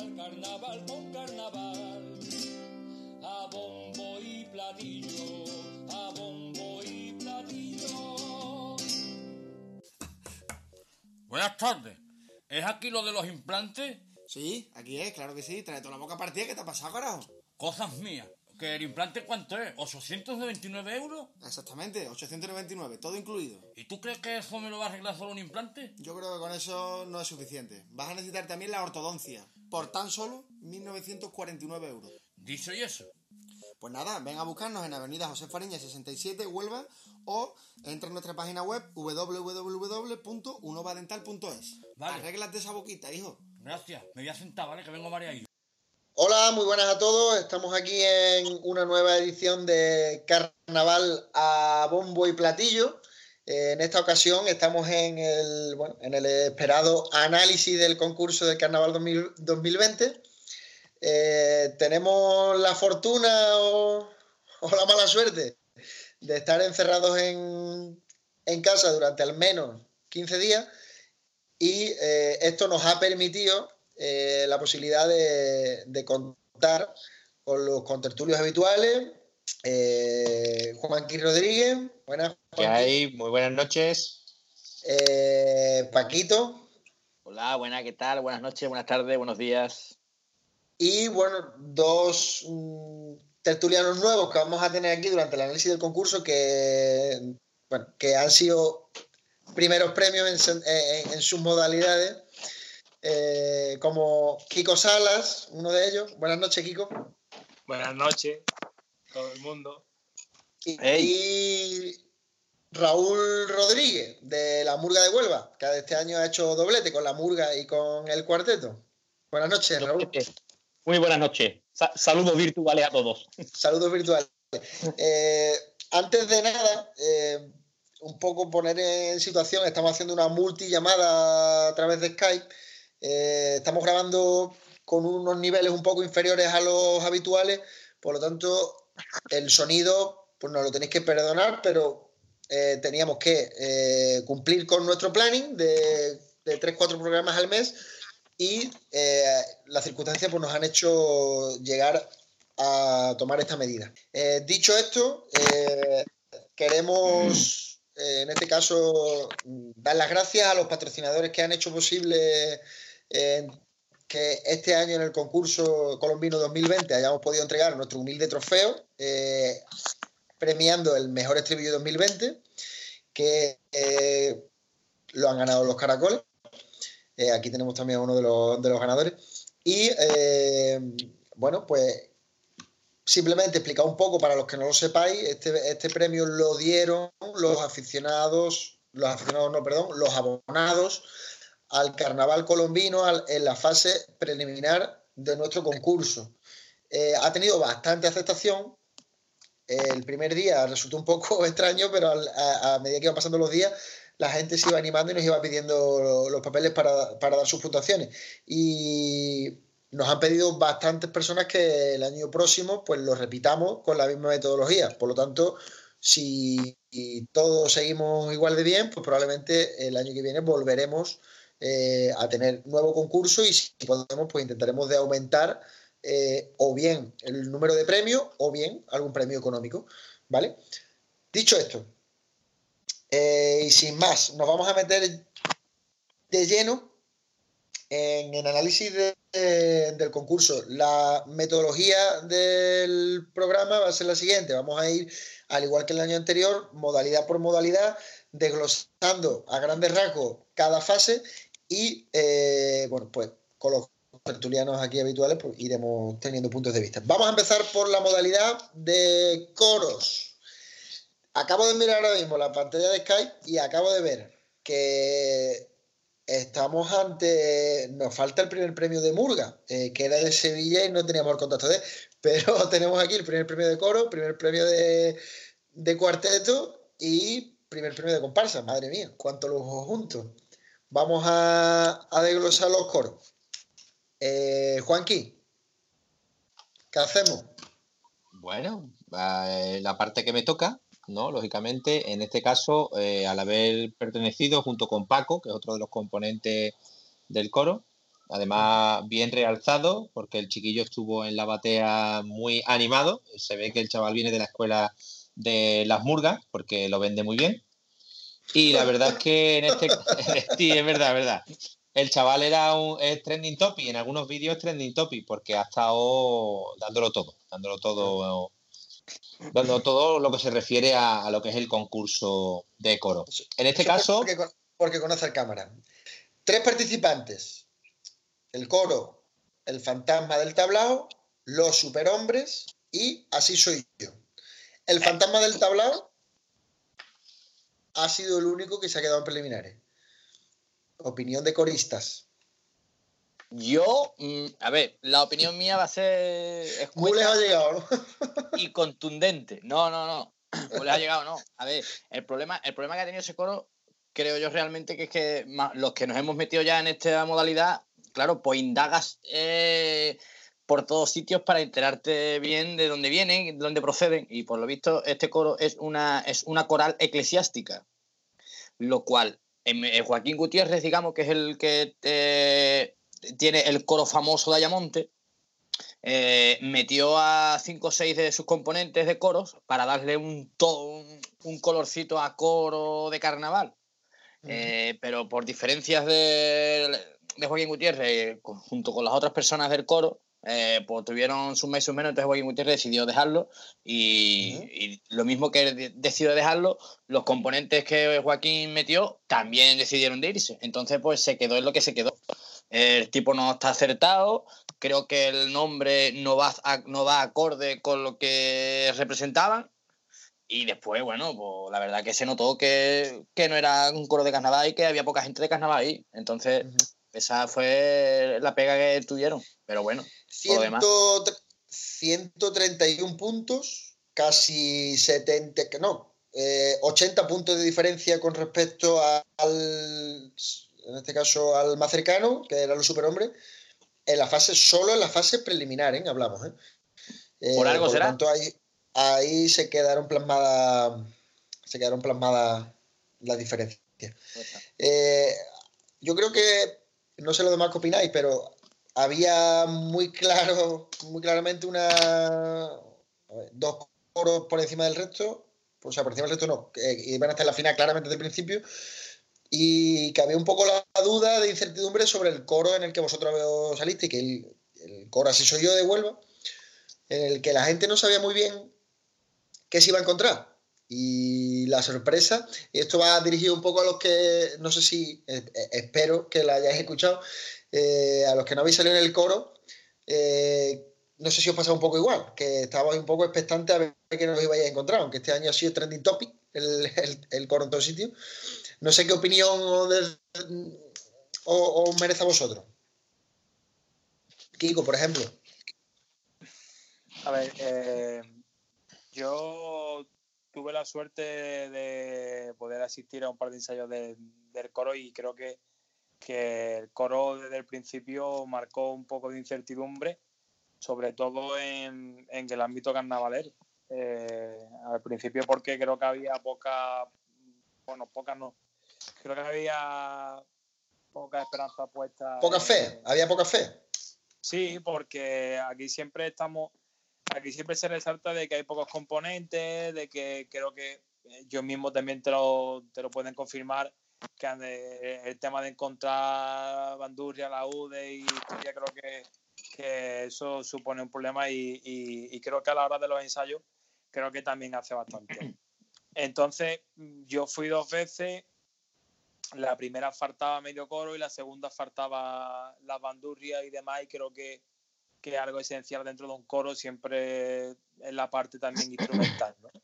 el carnaval con carnaval. A bombo y platillo, a bombo y platillo. Buenas tardes. ¿Es aquí lo de los implantes? Sí, aquí es, claro que sí. Trae toda la boca partida. ¿Qué te ha pasado, carajo? Cosas mías. ¿Que el implante cuánto es? ¿829 euros? Exactamente, 899, todo incluido. ¿Y tú crees que eso me lo va a arreglar solo un implante? Yo creo que con eso no es suficiente. Vas a necesitar también la ortodoncia, por tan solo 1949 euros. ¿Dicho y eso? Pues nada, ven a buscarnos en Avenida José Fariña 67, Huelva, o entra en nuestra página web www.unovadental.es. Vale. Arréglate esa boquita, hijo. Gracias. Me voy a sentar, ¿vale? Que vengo María ahí. Hola, muy buenas a todos. Estamos aquí en una nueva edición de Carnaval a bombo y platillo. Eh, en esta ocasión estamos en el, bueno, en el esperado análisis del concurso de Carnaval 2000 2020. Eh, tenemos la fortuna o, la mala suerte de estar encerrados en, en casa durante al menos 15 días y eh, esto nos ha permitido la posibilidad de, de contar con los contertulios habituales. Eh, Juanqui Rodríguez, buenas. ¿Qué Juanqui. hay? Muy buenas noches. Eh, Paquito Hola, buenas, ¿qué tal? Buenas noches, buenas tardes, buenos días. y bueno, dos mm, tertulianos nuevos que vamos a tener aquí durante el análisis del concurso que, bueno, que han sido primeros premios en, en- en sus modalidades, eh, como Kiko Salas, uno de ellos. Buenas noches, Kiko. Buenas noches, todo el mundo. Y, Raúl Rodríguez, de la Murga de Huelva, que este año ha hecho doblete con la Murga y con el cuarteto. Buenas noches, Raúl. Muy buenas noches. Sa- saludos virtuales a todos. Saludos virtuales. Eh, antes de nada, eh, un poco poner en situación, estamos haciendo una multillamada a través de Skype. Eh, estamos grabando con unos niveles un poco inferiores a los habituales, por lo tanto, el sonido, pues nos lo tenéis que perdonar, pero eh, teníamos que eh, cumplir con nuestro planning de, de 3-4 programas al mes y eh, las circunstancias pues, nos han hecho llegar a tomar esta medida. Dicho esto, queremos, en este caso, dar las gracias a los patrocinadores que han hecho posible que este año en el concurso colombino 2020 hayamos podido entregar nuestro humilde trofeo, eh, premiando el mejor estribillo 2020, que eh, lo han ganado los caracoles. Eh, aquí tenemos también a uno de los, de los ganadores. Y bueno, pues simplemente explicar un poco para los que no lo sepáis, este, este premio lo dieron los aficionados, los aficionados no, perdón, los abonados al carnaval colombino en la fase preliminar de nuestro concurso. Eh, ha tenido bastante aceptación. El primer día resultó un poco extraño, pero a, medida que iban pasando los días, la gente se iba animando y nos iba pidiendo los papeles para, para dar sus puntuaciones. Y nos han pedido bastantes personas que el año próximo pues lo repitamos con la misma metodología. Por lo tanto, si todos seguimos igual de bien, pues probablemente el año que viene volveremos eh, a tener nuevo concurso y si podemos, pues intentaremos de aumentar eh, o bien el número de premios o bien algún premio económico. ¿Vale? Dicho esto, eh, y sin más, nos vamos a meter de lleno en el análisis de- de- del concurso. La metodología del programa va a ser la siguiente. Vamos a ir, al igual que el año anterior, modalidad por modalidad, desglosando a grandes rasgos cada fase y, eh, bueno, pues con los tertulianos aquí habituales pues, iremos teniendo puntos de vista. Vamos a empezar por la modalidad de coros. Acabo de mirar ahora mismo la pantalla de Skype y acabo de ver que estamos ante. Nos falta el primer premio de Murga, eh, que era de Sevilla y no teníamos el contacto de. Pero tenemos aquí el primer premio de coro, primer premio de, de cuarteto y primer premio de comparsa. Madre mía, cuánto lujo juntos. Vamos a, a desglosar los coros. Eh, Juanqui, ¿qué hacemos? Bueno, eh, la parte que me toca, ¿no? Lógicamente, en este caso, eh, al haber pertenecido junto con Paco, que es otro de los componentes del coro, además bien realzado, porque el chiquillo estuvo en la batea muy animado. Se ve que el chaval viene de la escuela de las murgas, porque lo vende muy bien. Y la verdad es que en este. sí, es verdad, es verdad. El chaval era un es trending topic, en algunos vídeos trending topic, porque ha estado dándolo todo, dándolo todo, dando todo lo que se refiere a, a lo que es el concurso de coro. En este Eso caso, Porque, porque conoce el cámara. Tres participantes. El coro, el fantasma del tablao, los superhombres y así soy yo. El fantasma del tablao ha sido el único que se ha quedado en preliminares. Opinión de coristas. Yo, mm, a ver, la opinión mía va a ser lejos ha llegado, ¿no? y contundente. No, no, no. Lejos ha llegado, no. A ver, el problema, el problema que ha tenido ese coro, creo yo realmente que es que los que nos hemos metido ya en esta modalidad, claro, pues indagas eh, por todos sitios para enterarte bien de dónde vienen, de dónde proceden. Y por lo visto, este coro es una, es una coral eclesiástica. Lo cual, eh, Joaquín Gutiérrez, digamos, que es el que eh, tiene el coro famoso de Ayamonte, eh, metió a cinco o seis de sus componentes de coros para darle un, to- un, colorcito a coro de carnaval. Eh, pero por diferencias de, de Joaquín Gutiérrez, junto con las otras personas del coro, eh, pues tuvieron sus meses menos, entonces Joaquín Gutiérrez decidió dejarlo y, y lo mismo que de- decidió dejarlo, los componentes que Joaquín metió también decidieron de irse. Entonces, pues se quedó en lo que se quedó. El tipo no está acertado, creo que el nombre no va, a- no va acorde con lo que representaban. Y después, bueno, pues la verdad que se notó que, que no era un coro de carnaval y que había poca gente de carnaval ahí. Entonces, Ujú. esa fue la pega que tuvieron. Pero bueno, Por lo demás. 100 131 puntos, casi 70, que no, eh, 80 puntos de diferencia con respecto a- al, en este caso, al más cercano, que era los superhombres, en la fase, solo en la fase preliminar, ¿eh? hablamos. ¿eh? Eh, Por algo lo será. tanto, ahí, ahí se quedaron plasmadas se quedaron plasmadas las diferencias. Eh, yo creo que, no sé lo demás que opináis, pero había muy claro, muy claramente una ver, dos coros por encima del resto, o sea, por encima del resto no, que iban a estar en la final claramente desde el principio, y que había un poco la duda de incertidumbre sobre el coro en el que vosotros saliste, que el, coro así soy yo de Huelva, en el que la gente no sabía muy bien qué se iba a encontrar. Y la sorpresa, y esto va dirigido un poco a los que, no sé si, eh, eh, espero que la hayáis escuchado, eh, a los que no habéis salido en el coro, no sé si os pasa un poco igual, que estabais un poco expectantes a ver qué nos ibais a encontrar, aunque este año ha sido trending topic el, el, el coro en todo sitio. No sé qué opinión os, os merece a vosotros. Kiko, por ejemplo. A ver, eh, yo tuve la suerte de poder asistir a un par de ensayos de- del coro y creo que, que el coro desde el principio marcó un poco de incertidumbre, sobre todo en, en el ámbito carnavalero. Eh, al principio porque creo que había poca, bueno, poca no, creo que había poca esperanza puesta. Poca fe, había poca fe. Sí, porque aquí siempre estamos, aquí siempre se resalta de que hay pocos componentes, de que creo que eh, yo mismo también te lo, te lo pueden confirmar, que el tema de encontrar bandurria, la UDE y creo que, que eso supone un problema y, y- y creo que a la hora de los ensayos, creo que también hace bastante. Entonces, yo fui dos veces, la primera faltaba medio coro y la segunda faltaba las bandurrias y demás y creo que, que algo esencial dentro de un coro siempre es la parte también instrumental. ¿no?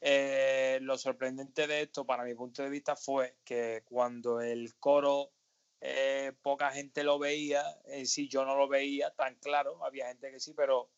Eh, lo sorprendente de esto, para mi punto de vista, fue que cuando el coro eh, poca gente lo veía, en sí yo no lo veía tan claro, había gente que sí, pero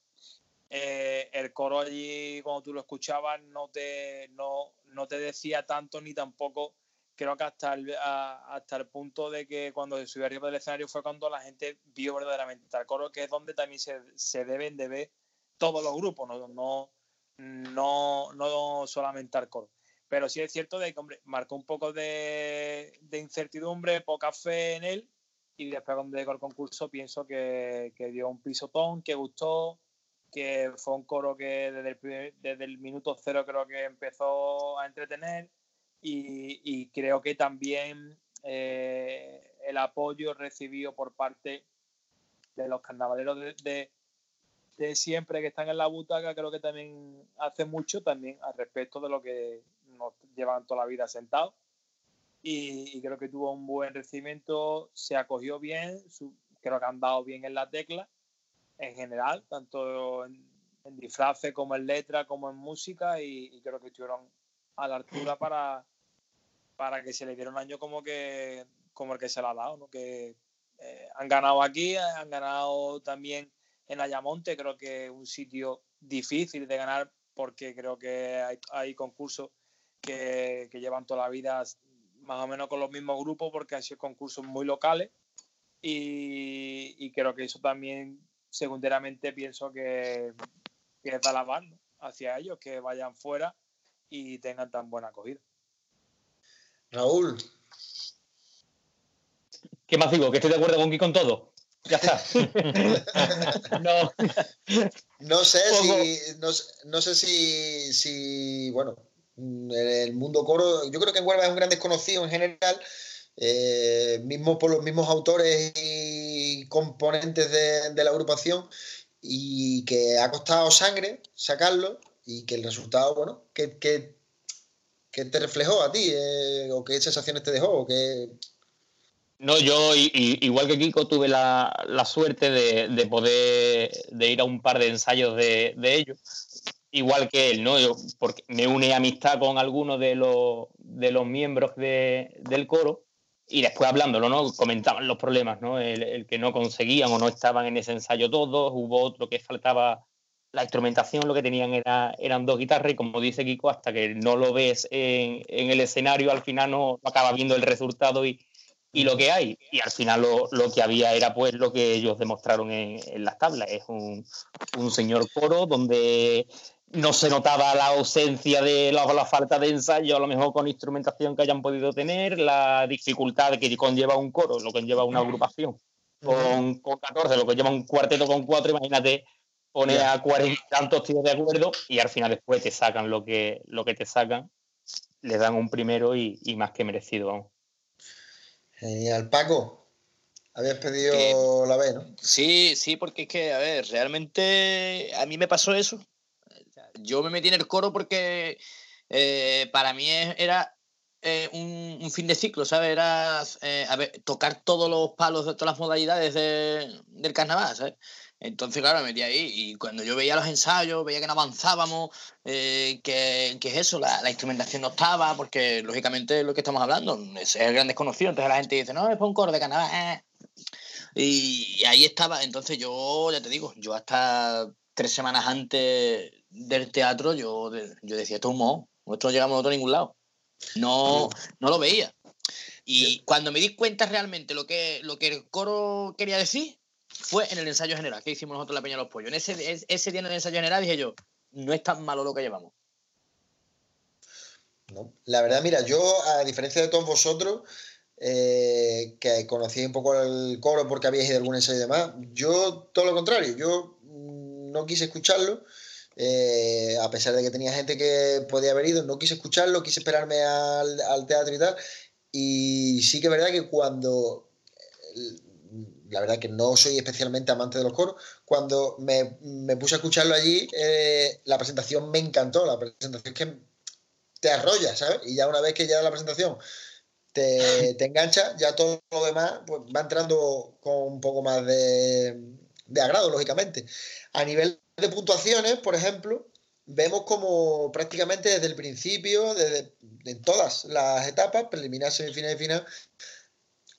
eh, el coro allí, cuando tú lo escuchabas, no te, no, no te decía tanto ni tampoco creo que hasta el, hasta el punto de que cuando se arriba del escenario fue cuando la gente vio verdaderamente al coro, que es donde también se, se deben de ver todos los grupos, no, no, no, no solamente al coro. Pero sí es cierto de que, hombre, marcó un poco de, de incertidumbre, poca fe en él y después cuando llegó el concurso pienso que, que dio un pisotón, que gustó, que fue un coro que desde el, primer- desde el minuto cero creo que empezó a entretener y, y creo que también eh, el apoyo recibido por parte de los carnavaleros de, de- de siempre que están en la butaca creo que también hace mucho también al respecto de lo que llevan toda la vida sentados y, creo que tuvo un buen recibimiento, se acogió bien, creo que han dado bien en la tecla en general, tanto en, en disfraces como en letra, como en música, y, y creo que estuvieron a la altura para, para que se le diera un año como que como el que se le ha dado, ¿no? que eh, han ganado aquí, han ganado también en Ayamonte, creo que es un sitio difícil de ganar porque creo que hay, hay concursos que, que llevan toda la vida más o menos con los mismos grupos porque han sido concursos muy locales y, y creo que eso también secundariamente pienso que, que es alabar ¿no? hacia ellos, que vayan fuera y tengan tan buena acogida. Raúl, ¿Qué más digo? ¿Que estoy de acuerdo con con todo? Ya está. no, no sé si, no, sé- no sé si, si, bueno, el mundo coro, yo creo que en Huelva es un gran desconocido en general, eh, mismo por los mismos autores y componentes de, la agrupación, y que ha costado sangre sacarlo, y que el resultado, bueno, que, que, te reflejó a ti, eh, o qué sensaciones te dejó, o No, yo igual que Kiko tuve la, la suerte de, de poder de ir a un par de ensayos de, de ellos, igual que él, ¿no? Yo, porque me une amistad con algunos de los, de los miembros de- del coro y después hablándolo, ¿no? Comentaban los problemas, ¿no? El, el que no conseguían o no estaban en ese ensayo todos, hubo otro que faltaba la instrumentación, lo que tenían era, eran dos guitarras y como dice Kiko, hasta que no lo ves en, en el escenario, al final no acabas viendo el resultado y, y lo que hay. Y al final lo, lo que había era pues lo que ellos demostraron en, en las tablas. Es un, un señor coro donde no se notaba la ausencia de la, la falta de ensayo, a lo mejor con instrumentación que hayan podido tener, la dificultad que conlleva un coro, lo que conlleva una agrupación. Con, con 14, lo que lleva un cuarteto con cuatro, imagínate poner Ya. a cuarenta y tantos tíos de acuerdo y al final después te sacan lo que, lo que te sacan, le dan un primero y, y más que merecido. vamos. Genial. Paco, habías pedido Que- la B, ¿no? Sí, sí, porque es que, a ver, realmente a mí me pasó eso. Yo me metí en el coro porque eh, para mí era eh, un, fin de ciclo, ¿sabes? Era eh, tocar todos los palos de todas las modalidades de- del carnaval, ¿sabes? Entonces, claro, me metí ahí y cuando yo veía los ensayos, veía que no avanzábamos, eh, que, que es eso, la, instrumentación no estaba, porque lógicamente es lo que estamos hablando, es el gran desconocido. Entonces la gente dice, no, es para un coro de carnaval. eh". Y, y ahí estaba. Entonces yo, ya te digo, yo hasta tres semanas antes del teatro, yo, yo decía, esto es un moho, nosotros no llegamos a ningún lado. No, no lo veía. Y cuando me di cuenta realmente lo que, lo que el coro quería decir, fue en el ensayo general que hicimos nosotros en la Peña de los Pollos. En ese, es- ese día en el ensayo general dije yo, no es tan malo lo que llevamos. No. La verdad, mira, yo, a diferencia de todos vosotros, eh, que conocíais un poco el coro porque habíais ido a algún ensayo y demás, yo todo lo contrario, yo mm, no quise escucharlo, eh, a pesar de que tenía gente que podía haber ido, no quise escucharlo, quise esperarme al, teatro y tal, y sí que es verdad que cuando, la verdad que no soy especialmente amante de los coros, cuando me, puse a escucharlo allí, eh, la presentación me encantó, la presentación que te arrolla, ¿sabes? Y ya una vez que ya la presentación te, te engancha, ya todo lo demás pues, va entrando con un poco más de, de agrado, lógicamente. A nivel de puntuaciones, por ejemplo, vemos como prácticamente desde el principio, desde en todas las etapas, preliminar, semifinal y final,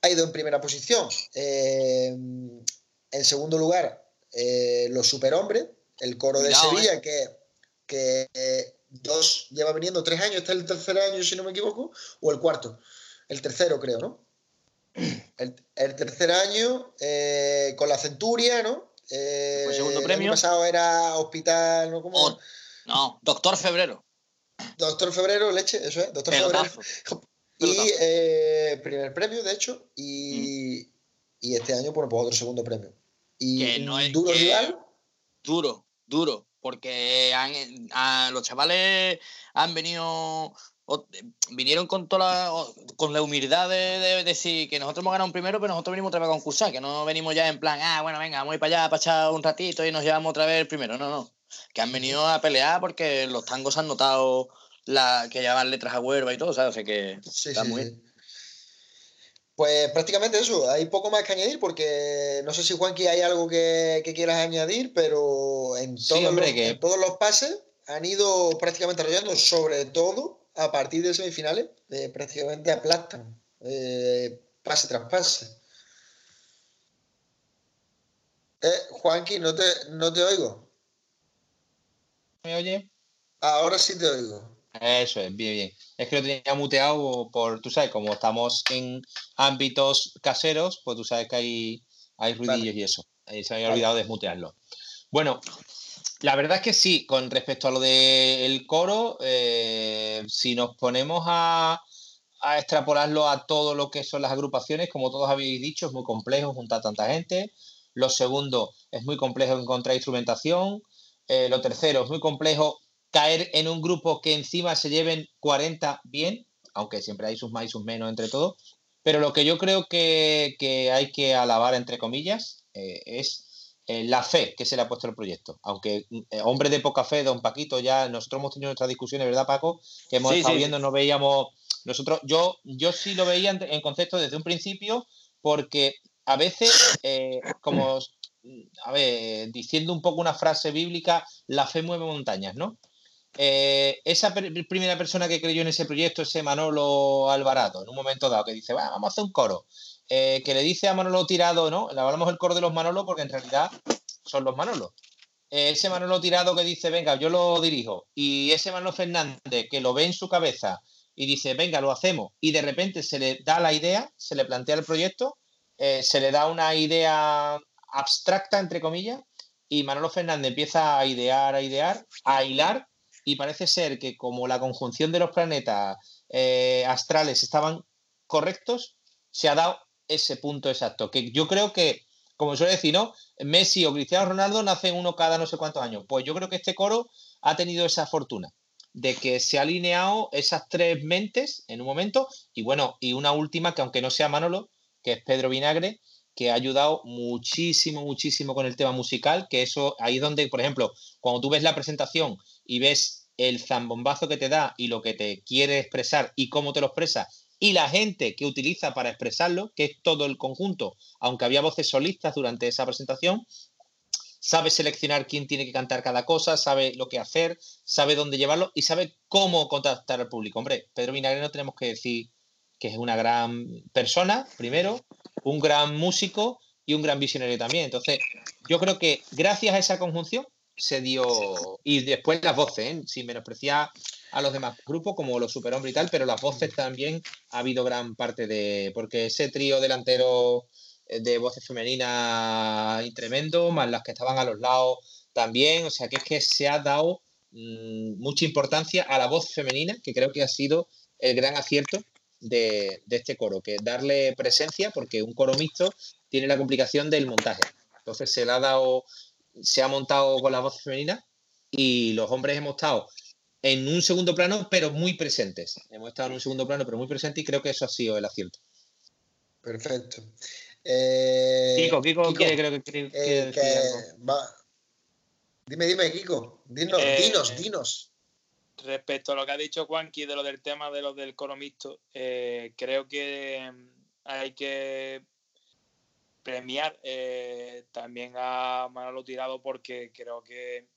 ha ido en primera posición. Eh, en segundo lugar, eh, los superhombres, el coro de Sevilla, que, que eh, dos lleva viniendo tres años, este es el tercer año, si no me equivoco, o el cuarto. El tercero, creo, ¿no? El, el tercer año, eh, con la Centuria, ¿no? Eh, Fue segundo El premio. año pasado era Hospital, ¿no? ¿Cómo? O- no, Doctor Febrero. Doctor Febrero, leche, eso es, Doctor Febrero. Pelotazo. Y eh, primer premio, de hecho, y, y este año, bueno, pues otro segundo premio. Y Que no es- duro rival, Duro, duro, porque han, a los chavales han venido, o- vinieron con toda la, o- con la humildad de, de decir que nosotros hemos ganado un primero, pero nosotros venimos otra vez a concursar, que no venimos ya en plan, ah, bueno, venga, vamos a ir para allá para echar un ratito y nos llevamos otra vez el primero. No, no, que han venido a pelear porque los tangos han notado la, que llevan letras a huerva y todo, ¿sabes? O sea que Sí, está sí, muy sí. bien. Pues prácticamente eso, hay poco más que añadir porque no sé si Juanqui hay algo que, que quieras añadir, pero en Sí, todos, hombre, los, que- en todos los pases han ido prácticamente arrollando, sobre todo a partir de semifinales, eh, prácticamente aplastan, eh, pase tras pase. Eh, Juanqui, no te, no te oigo. ¿Me oye? Ahora sí te oigo. Eso es, bien, bien. Es que lo tenía muteado por, tú sabes, como estamos en ámbitos caseros, pues tú sabes que hay, hay ruidillos Vale. y eso. Ahí se me había Vale. olvidado desmutearlo. Bueno, la verdad es que sí, con respecto a lo del coro, eh, si nos ponemos a, a extrapolarlo a todo lo que son las agrupaciones, como todos habéis dicho, es muy complejo juntar tanta gente. Lo segundo, es muy complejo encontrar instrumentación. Eh, lo tercero, es muy complejo caer en un grupo que encima se lleven 40 bien, aunque siempre hay sus más y sus menos entre todos. Pero lo que yo creo que, que hay que alabar, entre comillas, eh, es eh, la fe que se le ha puesto al proyecto. Aunque eh, hombre de poca fe, don Paquito, ya nosotros hemos tenido nuestras discusiones, ¿verdad, Paco? Que hemos Sí, estado sí, viendo, no veíamos. Nosotros, yo, yo sí lo veía en, en concepto desde un principio, porque a veces, eh, como, a ver, diciendo un poco una frase bíblica, la fe mueve montañas, ¿no? Eh, esa per- primera persona que creyó en ese proyecto, ese Manolo Alvarado, en un momento dado, que dice, "Va, vamos a hacer un coro, eh, que le dice a Manolo Tirado, ¿no? Le hablamos el coro de los Manolos porque en realidad son los Manolos. Eh, ese Manolo Tirado que dice, venga, yo lo dirijo, y ese Manolo Fernández que lo ve en su cabeza y dice, venga, lo hacemos, y de repente se le da la idea, se le plantea el proyecto, eh, se le da una idea abstracta, entre comillas, y Manolo Fernández empieza a idear, a idear, a hilar, y parece ser que como la conjunción de los planetas astrales estaban correctos, se ha dado ese punto exacto. Que yo creo que, como suele decir, ¿no? Messi o Cristiano Ronaldo nacen uno cada no sé cuántos años. Pues yo creo que este coro ha tenido esa fortuna de que se ha alineado esas tres mentes en un momento y bueno, y una última que aunque no sea Manolo, que es Pedro Vinagre, que ha ayudado muchísimo, muchísimo con el tema musical, que eso ahí es donde, por ejemplo, cuando tú ves la presentación y ves el zambombazo que te da y lo que te quiere expresar y cómo te lo expresa y la gente que utiliza para expresarlo, que es todo el conjunto, aunque había voces solistas durante esa presentación, sabe seleccionar quién tiene que cantar cada cosa, sabe lo que hacer, sabe dónde llevarlo y sabe cómo contactar al público. Hombre, Pedro Vinagre no tenemos que decir que es una gran persona, primero, un gran músico y un gran visionario también. Entonces, yo creo que gracias a esa conjunción se dio. Y después las voces, ¿eh? sin menospreciar a los demás grupos como los Superhombres y tal, pero las voces también ha habido gran parte de. Porque ese trío delantero eh, de voces femeninas y tremendo, más las que estaban a los lados también. O sea que es que se ha dado mm, mucha importancia a la voz femenina, que creo que ha sido el gran acierto de, de este coro, que darle presencia, porque un coro mixto tiene la complicación del montaje. Entonces se le ha dado, se ha montado con la voz femenina y los hombres hemos estado en un segundo plano, pero muy presentes. Hemos estado en un segundo plano, pero muy presentes y creo que eso ha sido el acierto. Perfecto. Eh, Kiko, Kiko, quiere, creo que quiere, eh, quiere decir que algo. va- Dime, dime, Kiko. Dinos, Eh, dinos, dinos. Respecto a lo que ha dicho Juanqui de lo del tema de lo del eh, creo que mm, hay que premiar eh, también a Manolo Tirado porque creo que,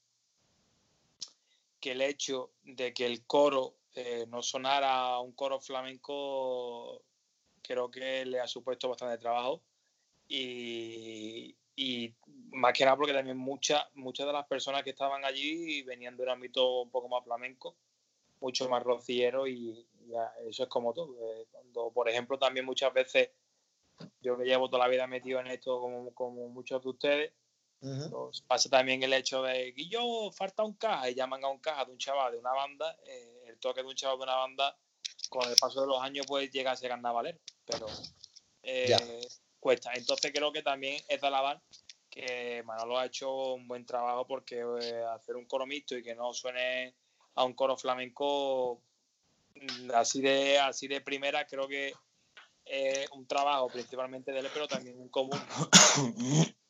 que el hecho de que el coro eh, no sonara un coro flamenco creo que le ha supuesto bastante trabajo y, más que nada porque también muchas muchas de las personas que estaban allí venían de un ámbito un poco más flamenco, mucho más rociero y eso es como todo. Eh, por ejemplo, también muchas veces yo que llevo toda la vida metido en esto como, como muchos de ustedes, Pasa también el hecho de que yo falta un caja y llaman a un caja de un chaval de una banda, eh, el toque de un chaval de una banda con el paso de los años pues llega a ser carnavalero, pero eh, cuesta. Entonces creo que también es de alabar que Manolo ha hecho un buen trabajo porque eh, hacer un coro mixto y que no suene a un coro flamenco mm, así de así de primera creo que es un trabajo principalmente de él pero también un común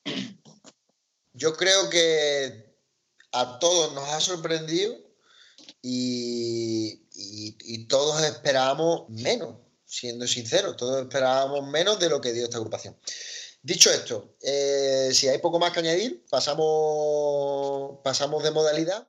Yo creo que a todos nos ha sorprendido y, todos esperábamos menos, siendo sinceros, todos esperábamos menos de lo que dio esta agrupación. Dicho esto, eh, si hay poco más que añadir, pasamos, pasamos de modalidad.